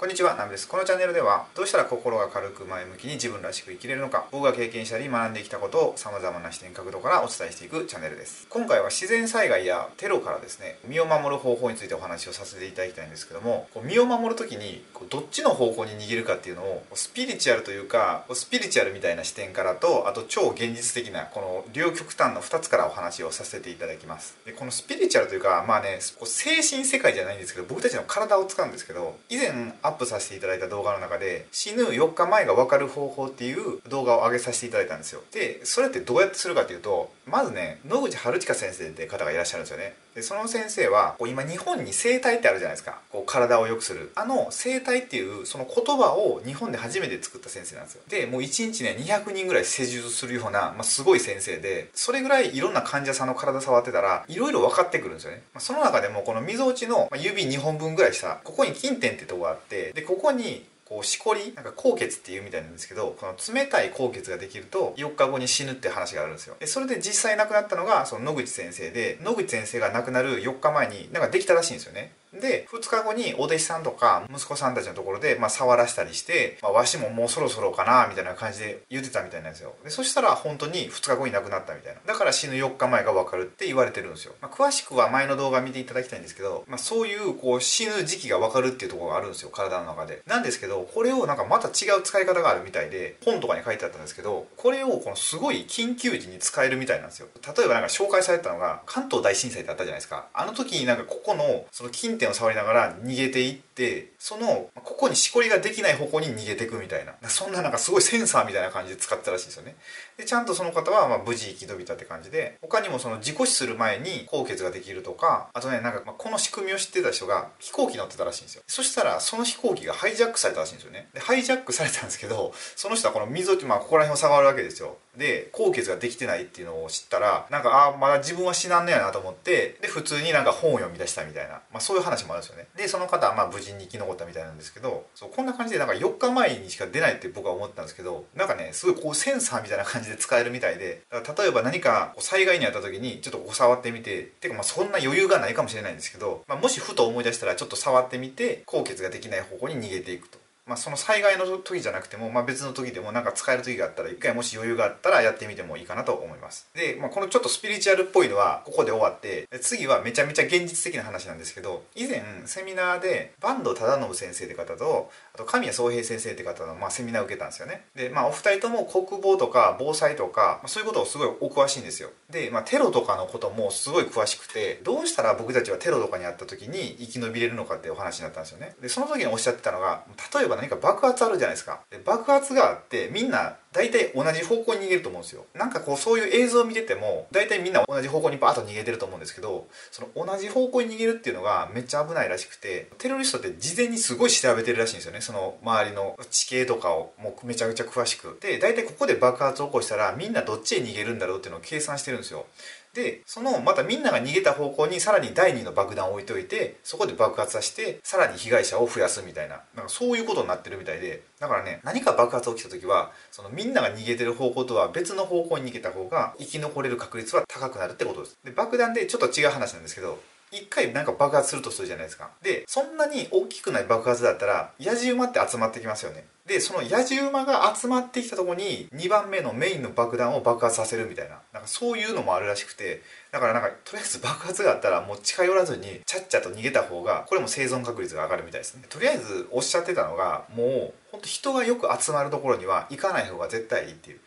こんにちは、ナミです。このチャンネルでは、どうしたら心が軽く前向きに自分らしく生きれるのか、僕が経験したり学んできたことを様々な視点角度からお伝えしていくチャンネルです。今回は自然災害やテロからですね、身を守る方法についてお話をさせていただきたいんですけども、こう身を守るときにこうどっちの方向に逃げるかっていうのを、スピリチュアルというか、スピリチュアルみたいな視点からと、あと超現実的な、この両極端の2つからお話をさせていただきます。でこのスピリチュアルというか、まあね、こう精神世界じゃないんですけど、僕たちの体を使うんですけど、以前アップさせていただいた動画の中で死ぬ4日前が分かる方法っていう動画を上げさせていただいたんですよ。でそれってどうやってするかっていうとまずね野口春近先生って方がいらっしゃるんですよね。でその先生はこう今日本に生体ってあるじゃないですか。こう体を良くする。あの生体っていうその言葉を日本で初めて作った先生なんですよ。でもう1日ね200人ぐらい施術するような、まあ、すごい先生でそれぐらいいろんな患者さんの体触ってたらいろいろ分かってくるんですよね、まあ、その中でもこのみぞおちの指2本分ぐらいしたここに筋点ってとこがあってでここにこうしこりなんか高血っていうみたいなんですけどこの冷たい高血ができると4日後に死ぬって話があるんですよ。でそれで実際亡くなったのがその野口先生で野口先生が亡くなる4日前になんかできたらしいんですよね。で2日後にお弟子さんとか息子さんたちのところで、まあ、触らしたりして、まあ、わしももうそろそろかなみたいな感じで言ってたみたいなんですよ。でそしたら本当に2日後に亡くなったみたいな。だから死ぬ4日前が分かるって言われてるんですよ、まあ、詳しくは前の動画見ていただきたいんですけど、まあ、そういうこう死ぬ時期が分かるっていうところがあるんですよ体の中で。なんですけどこれをなんかまた違う使い方があるみたいで本とかに書いてあったんですけどこれをこのすごい緊急時に使えるみたいなんですよ。例えばなんか紹介されたのが関東大震災ってあったじゃないですか。あの時になんかここのその近点を触りながら逃げていってそのここにしこりができない方向に逃げていくみたいな。そんななんかすごいセンサーみたいな感じで使ったらしいんですよね。でちゃんとその方はま無事生き延びたって感じで他にもその事故死する前に高血ができるとかあとねなんかまこの仕組みを知ってた人が飛行機乗ってたらしいんですよ。そしたらその飛行機がハイジャックされたらしいんですよね。でハイジャックされたんですけどその人はこの溝ってまあここら辺を触るわけですよ。で高血ができてないっていうのを知ったらなんかああまだ自分は死なんねやなと思ってで普通になんか本を読み出したみたいな、まあ、そういう話もあるんですよね。でその方はまあ無事に生き残ったみたいなんですけどそうこんな感じでなんか4日前にしか出ないって僕は思ったんですけどなんかねすごいこうセンサーみたいな感じで使えるみたいで例えば何か災害にあった時にちょっと触ってみててかまあそんな余裕がないかもしれないんですけど、まあ、もしふと思い出したらちょっと触ってみて高血ができない方向に逃げていくと。まあ、その災害の時じゃなくても、まあ、別の時でもなんか使える時があったら一回もし余裕があったらやってみてもいいかなと思います。で、まあ、このちょっとスピリチュアルっぽいのはここで終わって次はめちゃめちゃ現実的な話なんですけど以前セミナーで坂東忠信先生って方とあと神谷宗平先生って方の、まあ、セミナーを受けたんですよね。で、まあ、お二人とも国防とか防災とか、まあ、そういうことをすごいお詳しいんですよ。で、まあ、テロとかのこともすごい詳しくてどうしたら僕たちはテロとかにあった時に生き延びれるのかってお話になったんですよね。でその時におっしゃってたのが例えば何か爆発あるじゃないですか。で爆発があってみんな大体同じ方向に逃げると思うんですよ。なんかこうそういう映像を見てても大体みんな同じ方向にバーッと逃げてると思うんですけどその同じ方向に逃げるっていうのがめっちゃ危ないらしくてテロリストって事前にすごい調べてるらしいんですよね。その周りの地形とかをもうめちゃくちゃ詳しく。で大体ここで爆発を起こしたらみんなどっちへ逃げるんだろうっていうのを計算してるんですよ。でそのまたみんなが逃げた方向にさらに第2の爆弾を置いといてそこで爆発させてさらに被害者を増やすみたいななんかそういうことになってるみたいでだからね何か爆発起きた時はそのみんなが逃げてる方向とは別の方向に逃げた方が生き残れる確率は高くなるってことです。で爆弾でちょっと違う話なんですけど一回なんか爆発するとするじゃないですか。でそんなに大きくない爆発だったら野じ馬って集まってきますよね。でその野じ馬が集まってきたとこに2番目のメインの爆弾を爆発させるみたいな。なんかそういうのもあるらしくて。だからなんかとりあえず爆発があったらもう近寄らずにちゃっちゃと逃げた方がこれも生存確率が上がるみたいですね。とりあえずおっしゃってたのがもうほんと人がよく集まるところには行かない方が絶対いいっていう。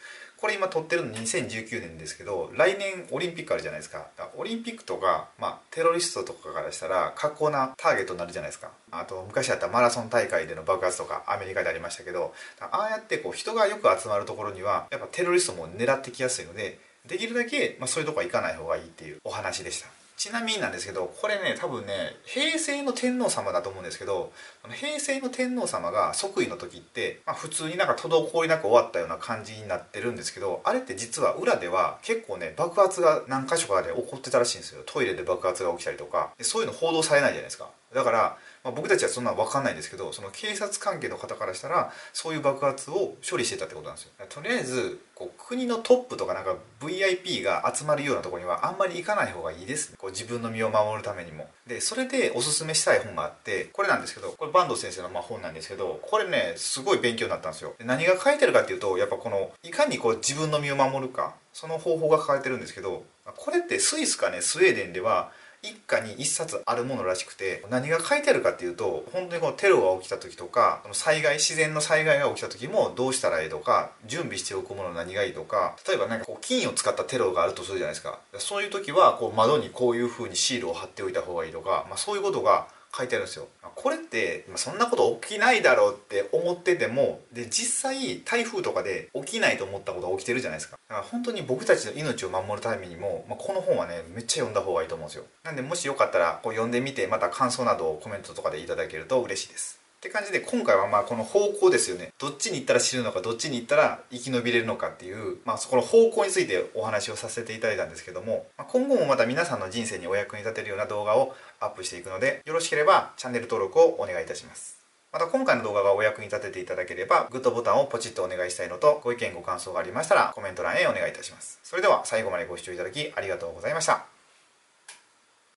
これ今撮ってるの2019年ですけど来年オリンピックあるじゃないですか。オリンピックとか、まあ、テロリストとかからしたら格好なターゲットになるじゃないですか。あと昔あったマラソン大会での爆発とかアメリカでありましたけどああやってこう人がよく集まるところにはやっぱテロリストも狙ってきやすいのでできるだけ、まあ、そういうとこは行かない方がいいっていうお話でした。ちなみになんですけどこれね多分ね平成の天皇様だと思うんですけど平成の天皇様が即位の時って、まあ、普通になんか滞りなく終わったような感じになってるんですけどあれって実は裏では結構ね爆発が何箇所かで起こってたらしいんですよ。トイレで爆発が起きたりとか。そういうの報道されないじゃないですか。だからまあ、僕たちはそんなの分かんないんですけどその警察関係の方からしたらそういう爆発を処理してたってことなんですよ。とりあえずこう国のトップとかなんか VIP が集まるようなとこにはあんまり行かない方がいいですね。こう自分の身を守るためにも。でそれでおすすめしたい本があってこれなんですけどこれ坂東先生のまあ本なんですけどこれねすごい勉強になったんですよ。で何が書いてるかっていうとやっぱこのいかにこう自分の身を守るかその方法が書かれてるんですけどこれってスイスかねスウェーデンでは一家に一冊あるものらしくて何が書いてあるかっていうと本当にこのテロが起きた時とか災害自然の災害が起きた時もどうしたらいいとか準備しておくもの何がいいとか例えば何かこう金を使ったテロがあるとするじゃないですか。そういう時はこう窓にこういう風にシールを貼っておいた方がいいとか、まあ、そういうことが書いてあるんですよ。これってそんなこと起きないだろうって思っててもで実際台風とかで起きないと思ったことが起きてるじゃないですか。だから本当に僕たちの命を守るためにも、まあ、この本はねめっちゃ読んだ方がいいと思うんですよ。なんでもしよかったらこう読んでみてまた感想などをコメントとかでいただけると嬉しいです。って感じで今回はまあこの方向ですよね。どっちに行ったら死ぬのかどっちに行ったら生き延びれるのかっていう、まあ、そこの方向についてお話をさせていただいたんですけども、ま、今後もまた皆さんの人生にお役に立てるような動画をアップしていくのでよろしければチャンネル登録をお願いいたします。また今回の動画がお役に立てていただければグッドボタンをポチッとお願いしたいのとご意見ご感想がありましたらコメント欄へお願いいたします。それでは最後までご視聴いただきありがとうございました。